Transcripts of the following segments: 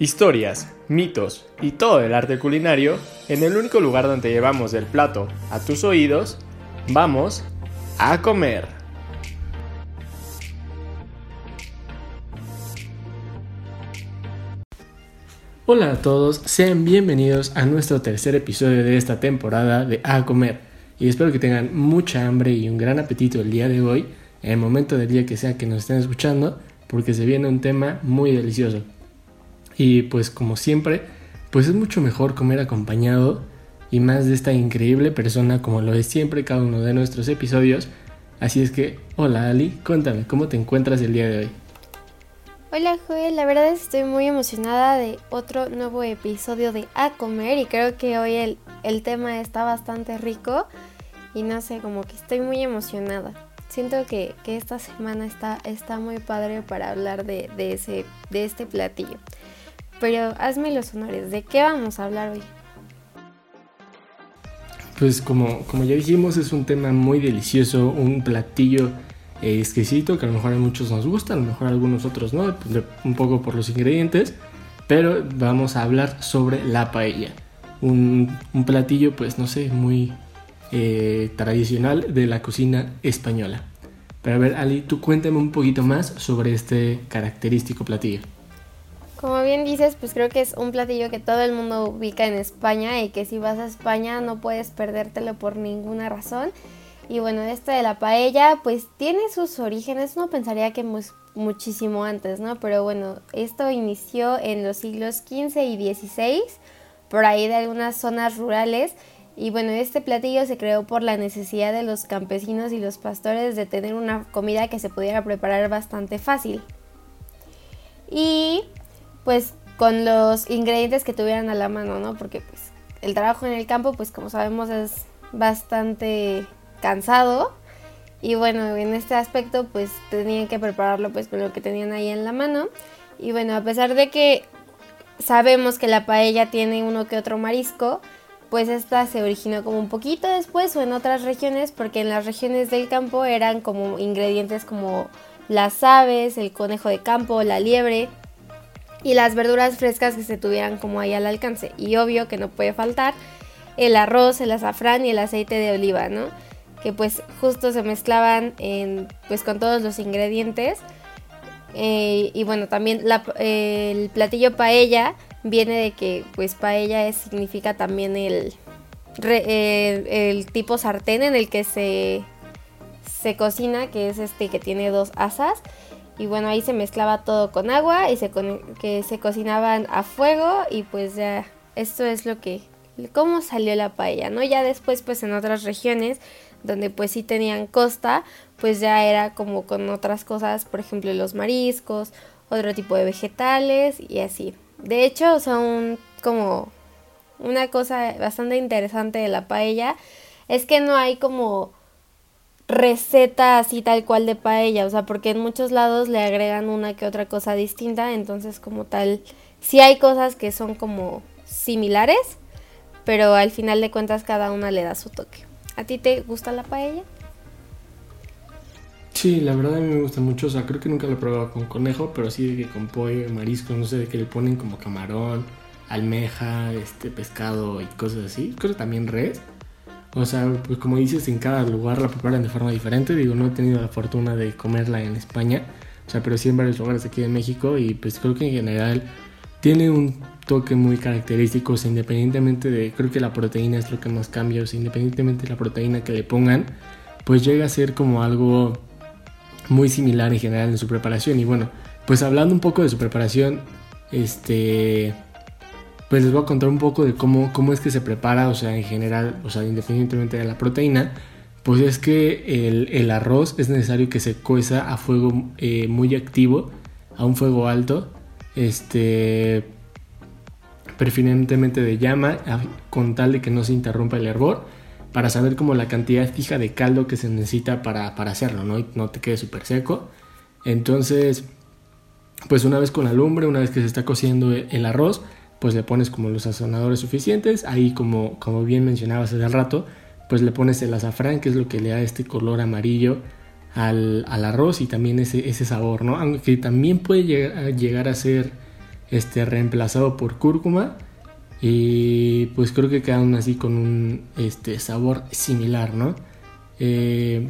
Historias, mitos y todo el arte culinario en el único lugar donde llevamos el plato a tus oídos, vamos a comer. Hola a todos, sean bienvenidos a nuestro tercer episodio de esta temporada de A Comer y espero que tengan mucha hambre y un gran apetito el día de hoy, en el momento del día que sea que nos estén escuchando, porque se viene un tema muy delicioso. Y pues como siempre, pues es mucho mejor comer acompañado y más de esta increíble persona como lo es siempre cada uno de nuestros episodios. Así es que, hola Ali, cuéntame, ¿cómo te encuentras el día de hoy? Hola Joel, la verdad estoy muy emocionada de otro nuevo episodio de A Comer y creo que hoy el, el tema está bastante rico y no sé, como que estoy muy emocionada. Siento que, que esta semana está, está muy padre para hablar de, de, ese, de este platillo. Pero hazme los honores, ¿de qué vamos a hablar hoy? Pues como, como ya dijimos, es un tema muy delicioso, un platillo eh, exquisito que a lo mejor a muchos nos gusta, a lo mejor a algunos otros no, un poco por los ingredientes, pero vamos a hablar sobre la paella. Un, un platillo, pues no sé, muy eh, tradicional de la cocina española. Pero a ver, Ali, tú cuéntame un poquito más sobre este característico platillo. Como bien dices, pues creo que es un platillo que todo el mundo ubica en España y que si vas a España no puedes perdértelo por ninguna razón. Y bueno, este de la paella pues tiene sus orígenes, no pensaría que muchísimo antes, ¿no? Pero bueno, esto inició en los siglos XV y XVI, por ahí de algunas zonas rurales. Y bueno, este platillo se creó por la necesidad de los campesinos y los pastores de tener una comida que se pudiera preparar bastante fácil. Y pues con los ingredientes que tuvieran a la mano, ¿no? Porque pues el trabajo en el campo, pues como sabemos es bastante cansado y bueno, en este aspecto pues tenían que prepararlo pues con lo que tenían ahí en la mano y bueno, a pesar de que sabemos que la paella tiene uno que otro marisco, pues esta se originó como un poquito después o en otras regiones, porque en las regiones del campo eran como ingredientes como las aves, el conejo de campo, la liebre, y las verduras frescas que se tuvieran como ahí al alcance. Y obvio que no puede faltar el arroz, el azafrán y el aceite de oliva, ¿no? Que pues justo se mezclaban en, pues con todos los ingredientes. Eh, y bueno, también el platillo paella viene de que pues paella significa también el, el, tipo sartén en el que se, se cocina, que es este que tiene dos asas y bueno, ahí se mezclaba todo con agua y se, que se cocinaban a fuego y pues ya esto es lo que, cómo salió la paella, ¿no? Ya después pues en otras regiones donde pues sí tenían costa, pues ya era como con otras cosas, por ejemplo los mariscos, otro tipo de vegetales y así. De hecho son como una cosa bastante interesante de la paella es que no hay como receta así tal cual de paella, o sea, porque en muchos lados le agregan una que otra cosa distinta, entonces como tal, sí hay cosas que son como similares, pero al final de cuentas cada una le da su toque. ¿A ti te gusta la paella? Sí, la verdad a mí me gusta mucho, o sea, creo que nunca lo he probado con conejo, pero sí que con pollo, marisco, no sé, de que le ponen como camarón, almeja, este pescado y cosas así. Creo que también res. O sea, pues como dices, en cada lugar la preparan de forma diferente. Digo, no he tenido la fortuna de comerla en España, o sea, pero sí en varios lugares aquí de México y pues creo que en general tiene un toque muy característico, o sea, independientemente de, creo que la proteína es lo que más cambia, o sea, independientemente de la proteína que le pongan, pues llega a ser como algo muy similar en general en su preparación. Y bueno, pues hablando un poco de su preparación, este pues les voy a contar un poco de cómo, cómo es que se prepara, o sea, en general, o sea, independientemente de la proteína, pues es que el, arroz es necesario que se cueza a fuego eh, muy activo, a un fuego alto, este, preferentemente de llama, con tal de que no se interrumpa el hervor, para saber como la cantidad fija de caldo que se necesita para, hacerlo, ¿no? Y no te quede súper seco. Entonces, pues una vez con la lumbre, una vez que se está cociendo el arroz, pues le pones como los sazonadores suficientes. Ahí como, como bien mencionabas hace rato, pues le pones el azafrán, que es lo que le da este color amarillo al, arroz y también ese, ese, sabor, ¿no? Aunque también puede llegar, a ser este, reemplazado por cúrcuma y pues creo que quedan así con un este, sabor similar, ¿no? Eh,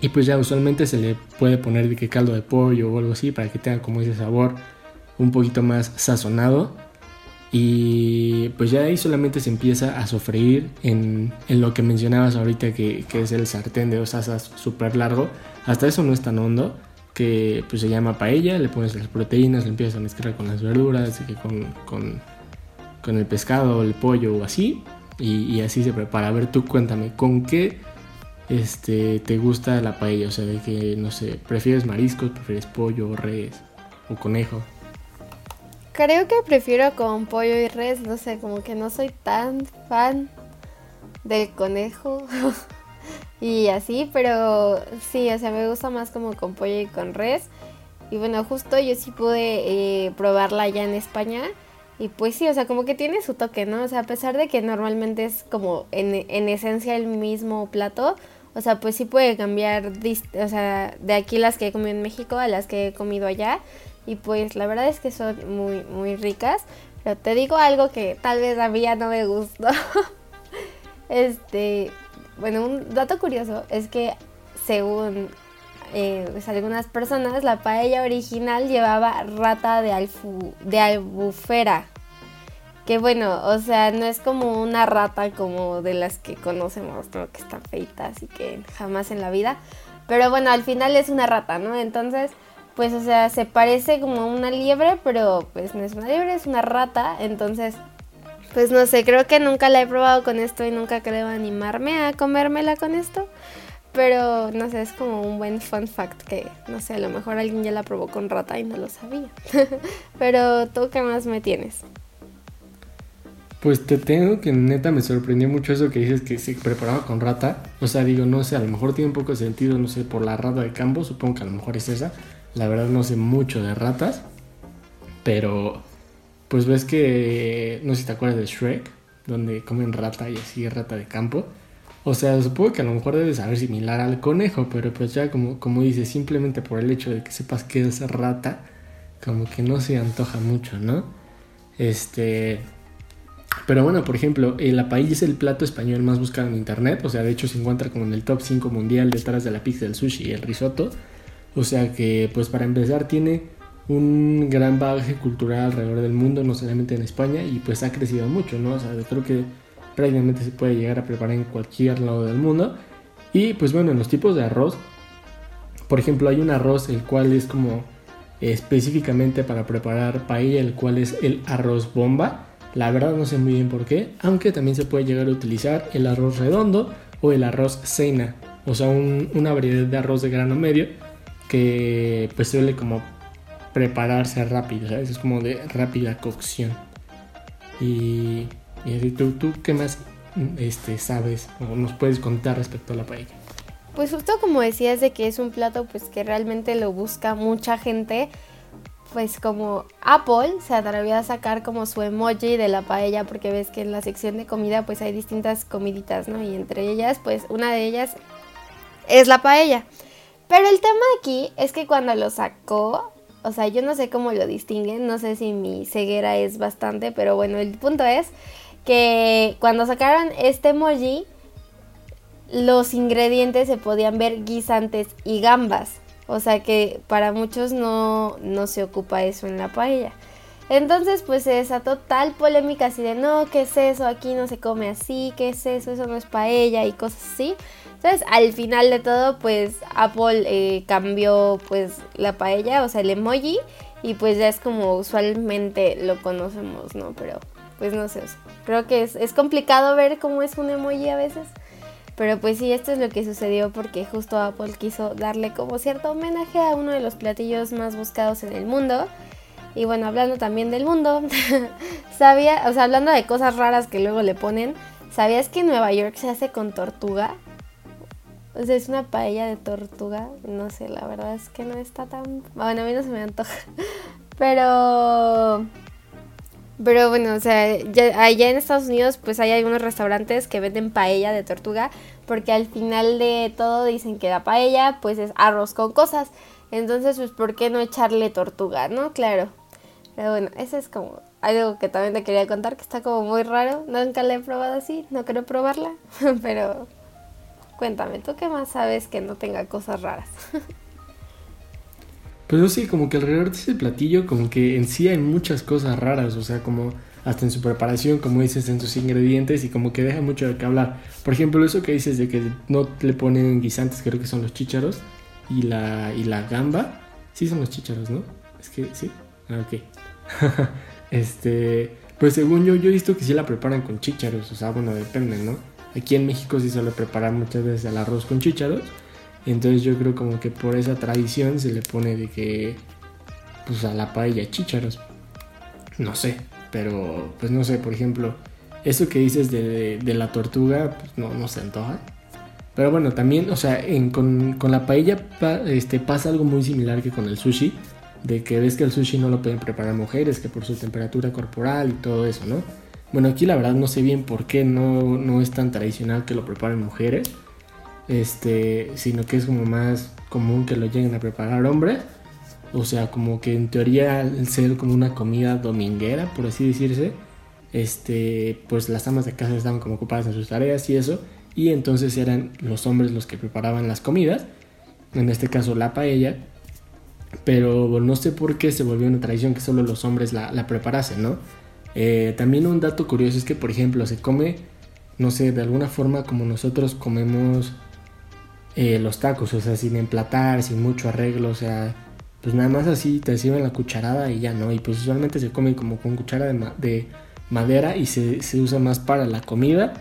y pues ya usualmente se le puede poner de que caldo de pollo o algo así para que tenga como ese sabor un poquito más sazonado. Y pues ya ahí solamente se empieza a sofreír en, lo que mencionabas ahorita que, es el sartén de dos asas súper largo. Hasta eso no es tan hondo, que pues se llama paella, le pones las proteínas, le empiezas a mezclar con las verduras, que con, con, el pescado, el pollo o así. Y, y, así se prepara. A ver, tú cuéntame, ¿con qué este, te gusta la paella? O sea, de que, no sé, ¿prefieres mariscos, prefieres pollo, res o conejo? Creo que prefiero con pollo y res, no sé, como que no soy tan fan del conejo y así, pero sí, o sea, me gusta más como con pollo y con res. Y bueno, justo yo sí pude eh, probarla ya en España. Y pues sí, o sea, como que tiene su toque, ¿no? O sea, a pesar de que normalmente es como en, en esencia el mismo plato, o sea, pues sí puede cambiar, o sea, de aquí las que he comido en México a las que he comido allá. Y pues la verdad es que son muy, muy ricas. Pero te digo algo que tal vez a mí ya no me gustó. este, bueno, un dato curioso es que según eh, pues, algunas personas, la paella original llevaba rata de, alfu, de albufera. Que bueno, o sea, no es como una rata como de las que conocemos, ¿no? Que están feitas y que jamás en la vida. Pero bueno, al final es una rata, ¿no? Entonces, pues, o sea, se parece como una liebre, pero pues no es una liebre, es una rata. Entonces, pues no sé, creo que nunca la he probado con esto y nunca creo animarme a comérmela con esto. Pero no sé, es como un buen fun fact que, no sé, a lo mejor alguien ya la probó con rata y no lo sabía. pero tú, ¿qué más me tienes? Pues te tengo que neta me sorprendió mucho eso que dices que se preparaba con rata. O sea, digo, no sé, a lo mejor tiene un poco de sentido, no sé, por la rata de campo, supongo que a lo mejor es esa. La verdad no sé mucho de ratas, pero pues ves que, no sé si te acuerdas de Shrek, donde comen rata y así rata de campo. O sea, supongo que a lo mejor debe saber similar al conejo, pero pues ya como, como dices, simplemente por el hecho de que sepas que es rata, como que no se antoja mucho, ¿no? Este... Pero bueno, por ejemplo, la paella es el plato español más buscado en internet. O sea, de hecho se encuentra como en el top 5 mundial detrás de la pizza, del sushi y el risotto. O sea que, pues para empezar, tiene un gran bagaje cultural alrededor del mundo, no solamente en España, y pues ha crecido mucho, ¿no? O sea, creo que prácticamente se puede llegar a preparar en cualquier lado del mundo. Y pues bueno, en los tipos de arroz, por ejemplo, hay un arroz el cual es como específicamente para preparar paella, el cual es el arroz bomba la verdad no sé muy bien por qué, aunque también se puede llegar a utilizar el arroz redondo o el arroz cena, o sea, una variedad de arroz de grano medio que pues suele como prepararse rápido, ¿sabes? Es como de rápida cocción. Y, y ¿tú, tú qué más este, sabes o nos puedes contar respecto a la paella? Pues justo como decías de que es un plato pues que realmente lo busca mucha gente pues como Apple se atrevió a sacar como su emoji de la paella porque ves que en la sección de comida pues hay distintas comiditas, ¿no? Y entre ellas pues una de ellas es la paella. Pero el tema aquí es que cuando lo sacó, o sea, yo no sé cómo lo distinguen, no sé si mi ceguera es bastante, pero bueno, el punto es que cuando sacaron este emoji, los ingredientes se podían ver guisantes y gambas. O sea que para muchos no, no se ocupa eso en la paella. Entonces pues se desató tal polémica así de no, ¿qué es eso? Aquí no se come así, ¿qué es eso? Eso no es paella y cosas así. Entonces al final de todo pues Apple eh, cambió pues la paella, o sea el emoji y pues ya es como usualmente lo conocemos, ¿no? Pero pues no sé, creo que es, es complicado ver cómo es un emoji a veces. Pero pues sí, esto es lo que sucedió porque justo Apple quiso darle como cierto homenaje a uno de los platillos más buscados en el mundo. Y bueno, hablando también del mundo, sabía, o sea, hablando de cosas raras que luego le ponen, ¿sabías que Nueva York se hace con tortuga? O sea, es una paella de tortuga. No sé, la verdad es que no está tan. Bueno, a mí no se me antoja. Pero. Pero bueno, o sea, allá en Estados Unidos pues hay algunos restaurantes que venden paella de tortuga porque al final de todo dicen que la paella pues es arroz con cosas. Entonces pues ¿por qué no echarle tortuga, no? Claro. Pero bueno, eso es como algo que también te quería contar, que está como muy raro. Nunca la he probado así, no quiero probarla, pero cuéntame, ¿tú qué más sabes que no tenga cosas raras? Pues sí, como que alrededor de ese platillo, como que en sí hay muchas cosas raras, o sea, como hasta en su preparación, como dices, en sus ingredientes y como que deja mucho de qué hablar. Por ejemplo, eso que dices de que no le ponen guisantes, creo que son los chícharos y la, y la gamba. Sí son los chícharos, ¿no? Es que sí. Ah, ok. este, pues según yo, yo he visto que sí la preparan con chícharos, o sea, bueno, depende, ¿no? Aquí en México sí suele preparar muchas veces el arroz con chícharos entonces yo creo como que por esa tradición se le pone de que pues a la paella chícharos. No sé, pero pues no sé, por ejemplo, eso que dices de, la tortuga, pues no, no se antoja. Pero bueno, también, o sea, con, la paella este, pasa algo muy similar que con el sushi, de que ves que el sushi no lo pueden preparar mujeres, que por su temperatura corporal y todo eso, ¿no? Bueno, aquí la verdad no sé bien por qué no, no es tan tradicional que lo preparen mujeres este, sino que es como más común que lo lleguen a preparar hombres. O sea, como que en teoría al ser como una comida dominguera, por así decirse, este, pues las amas de casa estaban como ocupadas en sus tareas y eso, y entonces eran los hombres los que preparaban las comidas, en este caso la paella, pero no sé por qué se volvió una tradición que solo los hombres la, la preparasen, ¿no? Eh, también un dato curioso es que, por ejemplo, se come, no sé, de alguna forma como nosotros comemos eh, los tacos, o sea, sin emplatar, sin mucho arreglo, o sea, pues nada más así te sirven la cucharada y ya no, y pues usualmente se comen como con cuchara de, madera y se, usa más para la comida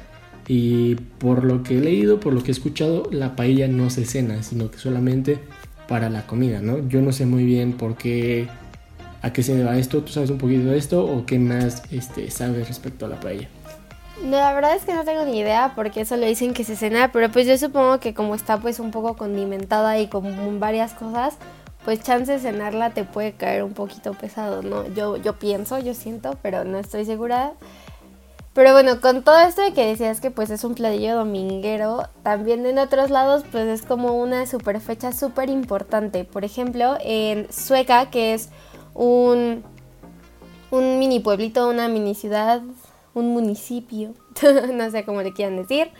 y por lo que he leído, por lo que he escuchado, la paella no se cena, sino que solamente para la comida, ¿no? Yo no sé muy bien por qué, a qué se deba esto, ¿tú sabes un poquito de esto o qué más este, sabes respecto a la paella? No, la verdad es que no tengo ni idea porque eso lo dicen que se cena, pero pues yo supongo que como está pues un poco condimentada y con varias cosas, pues chance de cenarla te puede caer un poquito pesado, ¿no? Yo, yo pienso, yo siento, pero no estoy segura. Pero bueno, con todo esto de que decías que pues es un platillo dominguero, también en otros lados pues es como una super fecha súper importante. Por ejemplo, en Sueca, que es un, un mini pueblito, una mini ciudad un municipio, no sé cómo le quieran decir,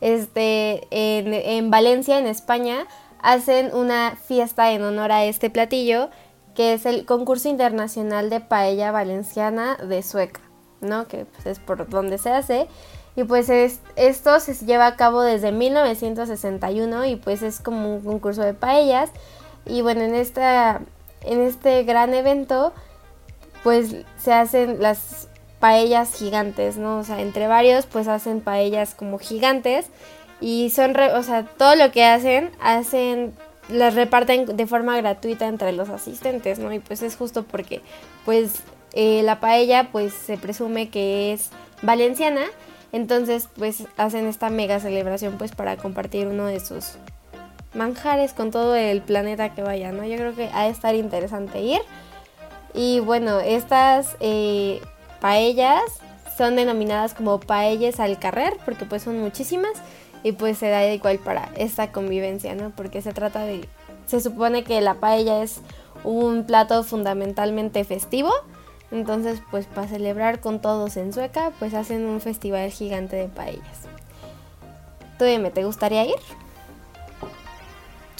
este, en, Valencia, en España, hacen una fiesta en honor a este platillo, que es el concurso internacional de paella valenciana de Sueca, ¿no? Que pues, es por donde se hace. Y pues esto se lleva a cabo desde 1961 y pues es como un concurso de paellas. Y bueno, en, esta, en este gran evento pues se hacen las paellas gigantes, ¿no? O sea, entre varios pues hacen paellas como gigantes y son, o sea, todo lo que hacen, hacen, las reparten de forma gratuita entre los asistentes, ¿no? Y pues es justo porque pues eh, la paella pues se presume que es valenciana, entonces pues hacen esta mega celebración pues para compartir uno de sus manjares con todo el planeta que vaya, ¿no? Yo creo que ha de estar interesante ir. Y bueno, estas eh, paellas son denominadas como paellas al carrer porque pues son muchísimas y pues se da igual para esta convivencia, ¿no? Porque se trata de, se supone que la paella es un plato fundamentalmente festivo, entonces pues para celebrar con todos en Sueca pues hacen un festival gigante de paellas. ¿Tú dime, te gustaría ir?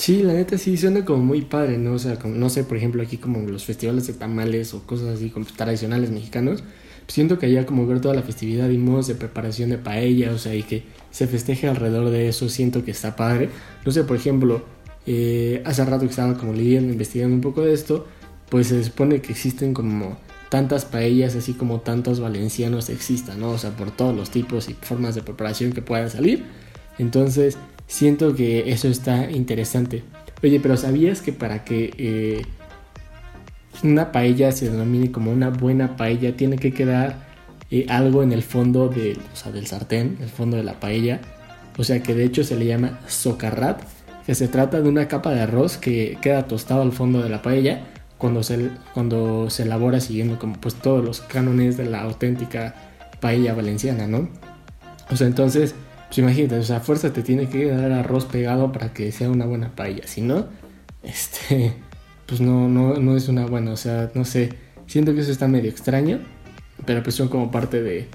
Sí, la neta sí suena como muy padre, ¿no? O sea, no sé, por ejemplo, aquí como los festivales de tamales o cosas así como tradicionales mexicanos, siento que haya como ver toda la festividad y modos de preparación de paella, o sea, y que se festeje alrededor de eso, siento que está padre. No sé, por ejemplo, eh, hace rato que estaba como leyendo, investigando un poco de esto, pues se supone que existen como tantas paellas, así como tantos valencianos existan, ¿no? O sea, por todos los tipos y formas de preparación que puedan salir. Entonces, siento que eso está interesante. Oye, pero ¿sabías que para que eh, una paella se denomine como una buena paella, tiene que quedar eh, algo en el fondo de, del sartén, el fondo de la paella. O sea que de hecho se le llama socarrat, que se trata de una capa de arroz que queda tostado al fondo de la paella cuando se, cuando se elabora siguiendo como pues todos los cánones de la auténtica paella valenciana, ¿no? O sea, entonces, pues imagínate, o sea, fuerza te tiene que dar arroz pegado para que sea una buena paella, si no, este pues no, no, no es una buena, o sea, no sé, Siento que eso está medio extraño, pero pues son como parte de,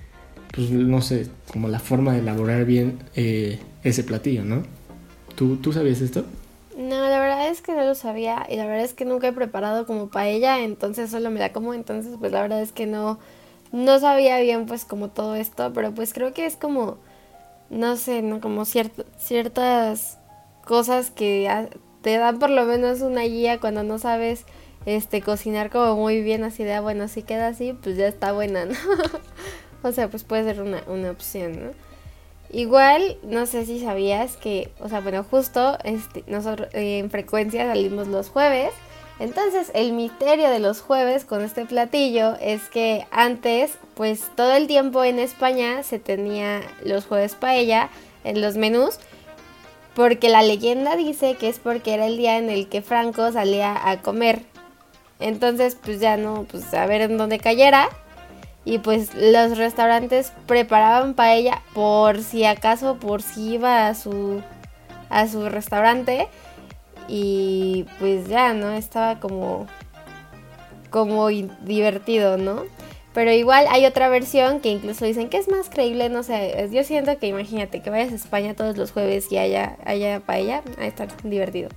pues no sé, como la forma de elaborar bien eh, ese platillo, ¿no? ¿Tú, ¿Tú sabías esto? No, la verdad es que no lo sabía y la verdad es que nunca he preparado como paella, entonces solo me la como, entonces pues la verdad es que no, no sabía bien pues como todo esto, pero pues creo que es como, no sé, ¿no? Como ciertas cosas que te dan por lo menos una guía cuando no sabes este cocinar como muy bien así de, ah, bueno, si queda así, pues ya está buena, ¿no? o sea, pues puede ser una, una opción, ¿no? Igual, no sé si sabías que, o sea, bueno, justo este, nosotros eh, en frecuencia salimos los jueves. Entonces, el misterio de los jueves con este platillo es que antes, pues todo el tiempo en España se tenía los jueves paella en los menús, porque la leyenda dice que es porque era el día en el que Franco salía a comer. Entonces, pues ya no, pues a ver en dónde cayera. Y pues los restaurantes preparaban paella por si acaso, por si iba a su, a su restaurante. Y pues ya, ¿no? Estaba como, como divertido, ¿no? Pero igual hay otra versión que incluso dicen que es más creíble, no sé, yo siento que imagínate que vayas a España todos los jueves y haya, haya paella, a estar divertido.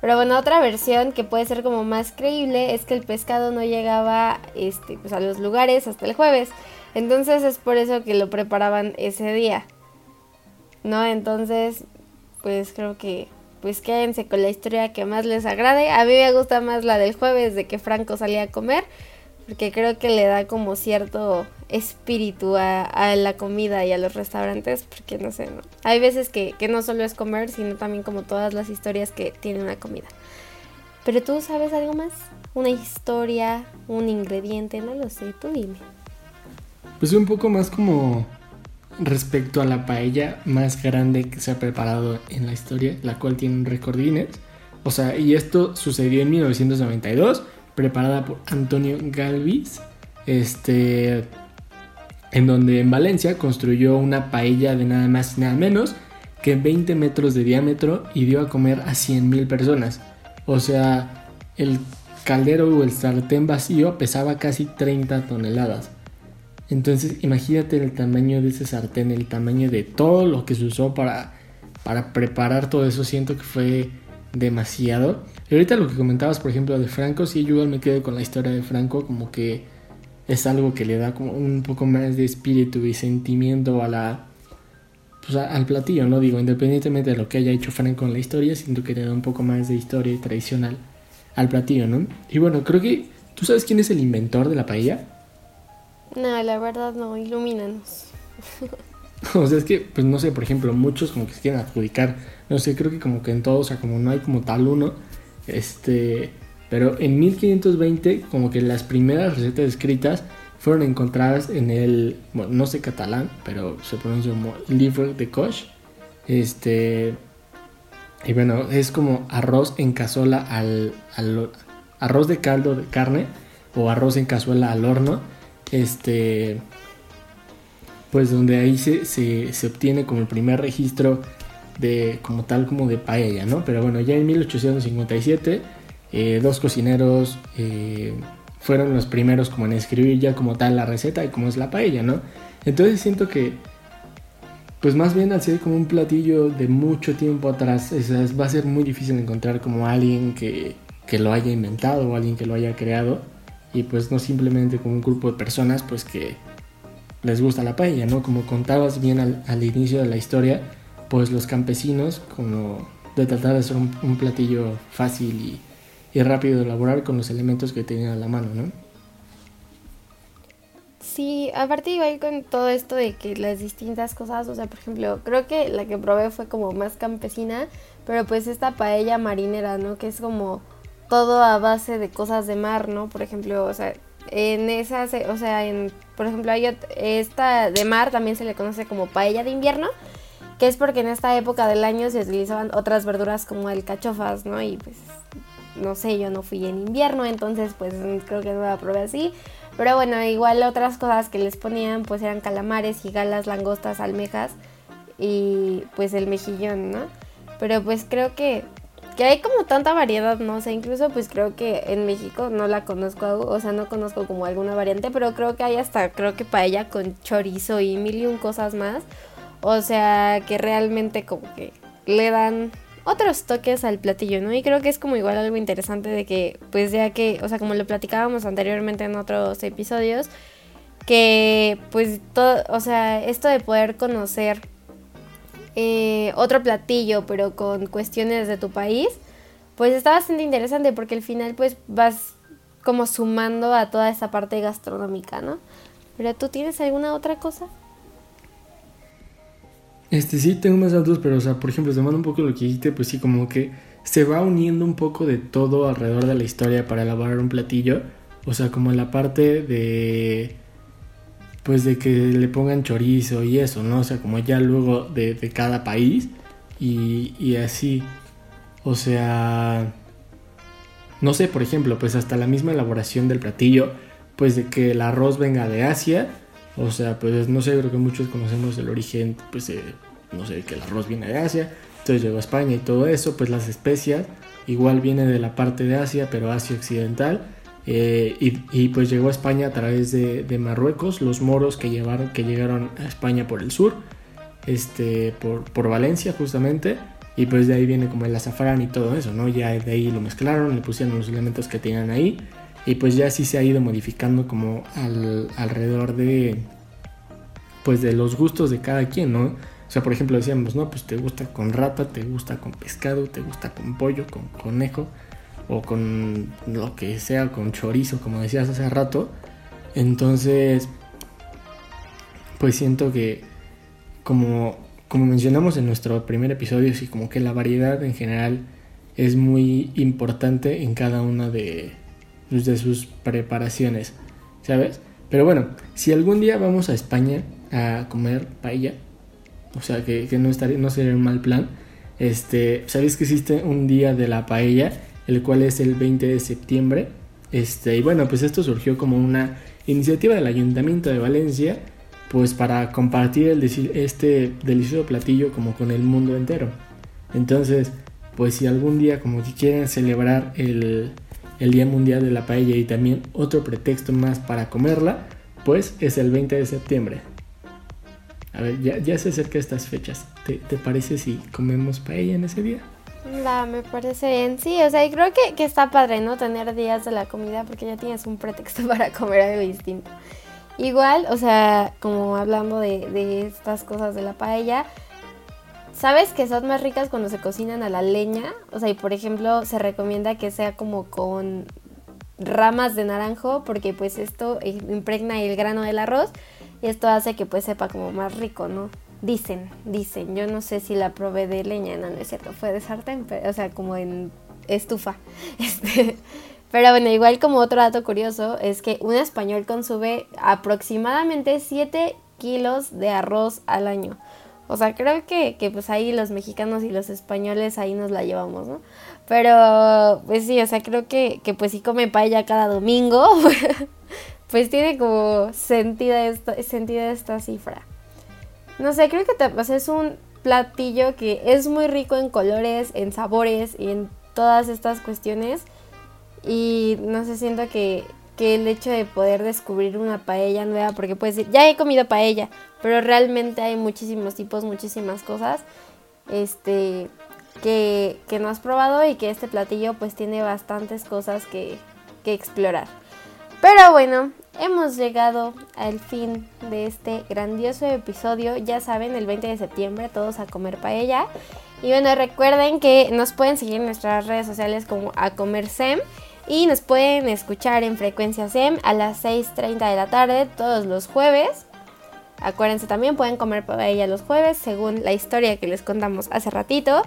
Pero bueno, otra versión que puede ser como más creíble es que el pescado no llegaba este, pues a los lugares hasta el jueves. Entonces es por eso que lo preparaban ese día. ¿No? Entonces, pues creo que pues quédense con la historia que más les agrade. A mí me gusta más la del jueves de que Franco salía a comer porque creo que le da como cierto espíritu a, la comida y a los restaurantes, porque no sé, ¿no? hay veces que, que, no solo es comer, sino también como todas las historias que tiene una comida. Pero tú sabes algo más, una historia, un ingrediente, no lo sé, tú dime. Pues un poco más como respecto a la paella más grande que se ha preparado en la historia, la cual tiene un récord Guinness. O sea, y esto sucedió en 1992 preparada por Antonio Galvis, este, en donde en Valencia construyó una paella de nada más y nada menos que 20 metros de diámetro y dio a comer a 100.000 personas. O sea, el caldero o el sartén vacío pesaba casi 30 toneladas. Entonces imagínate el tamaño de ese sartén, el tamaño de todo lo que se usó para, para preparar todo eso. Siento que fue demasiado. Y ahorita lo que comentabas, por ejemplo, de Franco, sí, yo me quedo con la historia de Franco, como que es algo que le da como un poco más de espíritu y sentimiento a la pues al platillo, ¿no? Digo, independientemente de lo que haya hecho Franco en la historia, siento que le da un poco más de historia tradicional al platillo, ¿no? Y bueno, creo que ¿tú sabes quién es el inventor de la paella? No, la verdad no, ilumínanos. o sea, es que, pues no sé, por ejemplo, muchos como que se quieren adjudicar. No sé, creo que como que en todos, o sea, como no hay como tal uno, este, pero en 1520 como que las primeras recetas escritas fueron encontradas en el, bueno, no sé catalán, pero se pronuncia como livre de coche, este, y bueno, es como arroz en cazuela al, al arroz de caldo de carne o arroz en cazuela al horno, este, pues donde ahí se, obtiene como el primer registro de como tal como de paella, ¿no? Pero bueno, ya en 1857 eh, dos cocineros eh, fueron los primeros como en escribir ya como tal la receta y cómo es la paella, ¿no? Entonces siento que pues más bien al ser como un platillo de mucho tiempo atrás, va a ser muy difícil encontrar como alguien que lo haya inventado o alguien que lo haya creado y pues no simplemente como un grupo de personas pues que les gusta la paella, ¿no? Como contabas bien al, al inicio de la historia, pues los campesinos, como de tratar de hacer un, platillo fácil y, rápido de elaborar con los elementos que tenían a la mano, ¿no? Sí, aparte igual con todo esto de que las distintas cosas, o sea, por ejemplo, creo que la que probé fue como más campesina, pero pues esta paella marinera, ¿no? Que es como todo a base de cosas de mar, ¿no? Por ejemplo, o sea, en esas, o sea, en, por ejemplo, hay esta de mar también se le conoce como paella de invierno, que es porque en esta época del año se utilizaban otras verduras como el cachofas, ¿no? Y pues, no sé, yo no fui en invierno, entonces pues creo que no la probé así. Pero bueno, igual otras cosas que les ponían pues eran calamares, gigalas, langostas, almejas y pues el mejillón, ¿no? Pero pues creo que que hay como tanta variedad, no sé, incluso pues creo que en México no la conozco, o sea, no conozco como alguna variante, pero creo que hay hasta, creo que paella con chorizo y mil y un cosas más. O sea, que realmente como que le dan otros toques al platillo, ¿no? Y creo que es como igual algo interesante de que, pues ya que, o sea, como lo platicábamos anteriormente en otros episodios, que pues todo, o sea, esto de poder conocer eh, otro platillo, pero con cuestiones de tu país, pues está bastante interesante porque al final pues vas como sumando a toda esa parte gastronómica, ¿no? Pero tú tienes alguna otra cosa? Este sí, tengo más datos, pero o sea, por ejemplo, tomando un poco lo que dijiste, pues sí, como que se va uniendo un poco de todo alrededor de la historia para elaborar un platillo. O sea, como la parte de pues de que le pongan chorizo y eso, ¿no? O sea, como ya luego de, cada país y, y, así. O sea, no sé, por ejemplo, pues hasta la misma elaboración del platillo, pues de que el arroz venga de Asia, o sea, pues no sé, creo que muchos conocemos el origen, pues no sé, que el arroz viene de Asia, entonces llegó a España y todo eso, pues las especias igual viene de la parte de Asia, pero Asia occidental eh, y, pues llegó a España a través de, Marruecos, los moros que, llevaron, que llegaron a España por el sur, este, por, por, Valencia justamente, y pues de ahí viene como el azafrán y todo eso, ¿no? Ya de ahí lo mezclaron, le pusieron los elementos que tenían ahí, y pues ya sí se ha ido modificando como alrededor de, pues de los gustos de cada quien, ¿no? O sea, por ejemplo decíamos, no, pues te gusta con rata, te gusta con pescado, te gusta con pollo, con conejo, o con lo que sea, con chorizo, como decías hace rato. Entonces, pues siento que como, como mencionamos en nuestro primer episodio, sí, como que la variedad en general es muy importante en cada una de, pues, sus preparaciones, ¿sabes? Pero bueno, si algún día vamos a España a comer paella, o sea que, no, estaría, no sería un mal plan, este, ¿sabéis que existe un día de la paella? El cual es el 20 de septiembre. Este, y bueno, pues esto surgió como una iniciativa del Ayuntamiento de Valencia, pues para compartir el, este delicioso platillo como con el mundo entero. Entonces, pues si algún día como que quieren celebrar el, el Día Mundial de la Paella y también otro pretexto más para comerla, pues es el 20 de septiembre. A ver, ya, ya se acerca estas fechas. ¿Te, ¿Te parece si comemos paella en ese día? Me parece bien, sí, o sea, creo que, que, está padre, ¿no? Tener días de la comida porque ya tienes un pretexto para comer algo distinto. Igual, o sea, como hablando de, de estas cosas de la paella, ¿sabes que son más ricas cuando se cocinan a la leña? O sea, y por ejemplo, se recomienda que sea como con ramas de naranjo porque pues esto impregna el grano del arroz y esto hace que pues sepa como más rico, ¿no? Dicen, dicen. Yo no sé si la probé de leña, no, no es cierto. Fue de sartén, o sea, como en estufa. Este, pero bueno, igual como otro dato curioso es que un español consume aproximadamente 7 kilos de arroz al año. O sea, creo que, que, pues ahí los mexicanos y los españoles ahí nos la llevamos, ¿no? Pero pues sí, o sea, creo que, que pues si come paella cada domingo, pues tiene como sentido esta, sentido esta cifra. No sé, creo que te, es un platillo que es muy rico en colores, en sabores y en todas estas cuestiones. Y no sé, siento que, que el hecho de poder descubrir una paella nueva, porque puedes decir, ya he comido paella, pero realmente hay muchísimos tipos, muchísimas cosas este, que, que no has probado y que este platillo pues tiene bastantes cosas que, que explorar. Pero bueno, hemos llegado al fin de este grandioso episodio. Ya saben, el 20 de septiembre todos a comer paella. Y bueno, recuerden que nos pueden seguir en nuestras redes sociales como a comer sem. Y nos pueden escuchar en frecuencia SEM a las 6.30 de la tarde todos los jueves. Acuérdense también, pueden comer paella los jueves según la historia que les contamos hace ratito.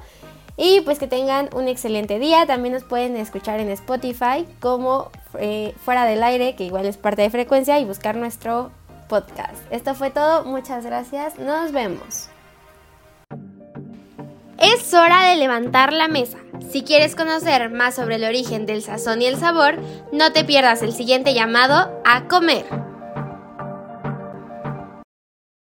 Y pues que tengan un excelente día. También nos pueden escuchar en Spotify como eh, Fuera del Aire, que igual es parte de frecuencia, y buscar nuestro podcast. Esto fue todo. Muchas gracias. Nos vemos. Es hora de levantar la mesa. Si quieres conocer más sobre el origen del sazón y el sabor, no te pierdas el siguiente llamado a comer.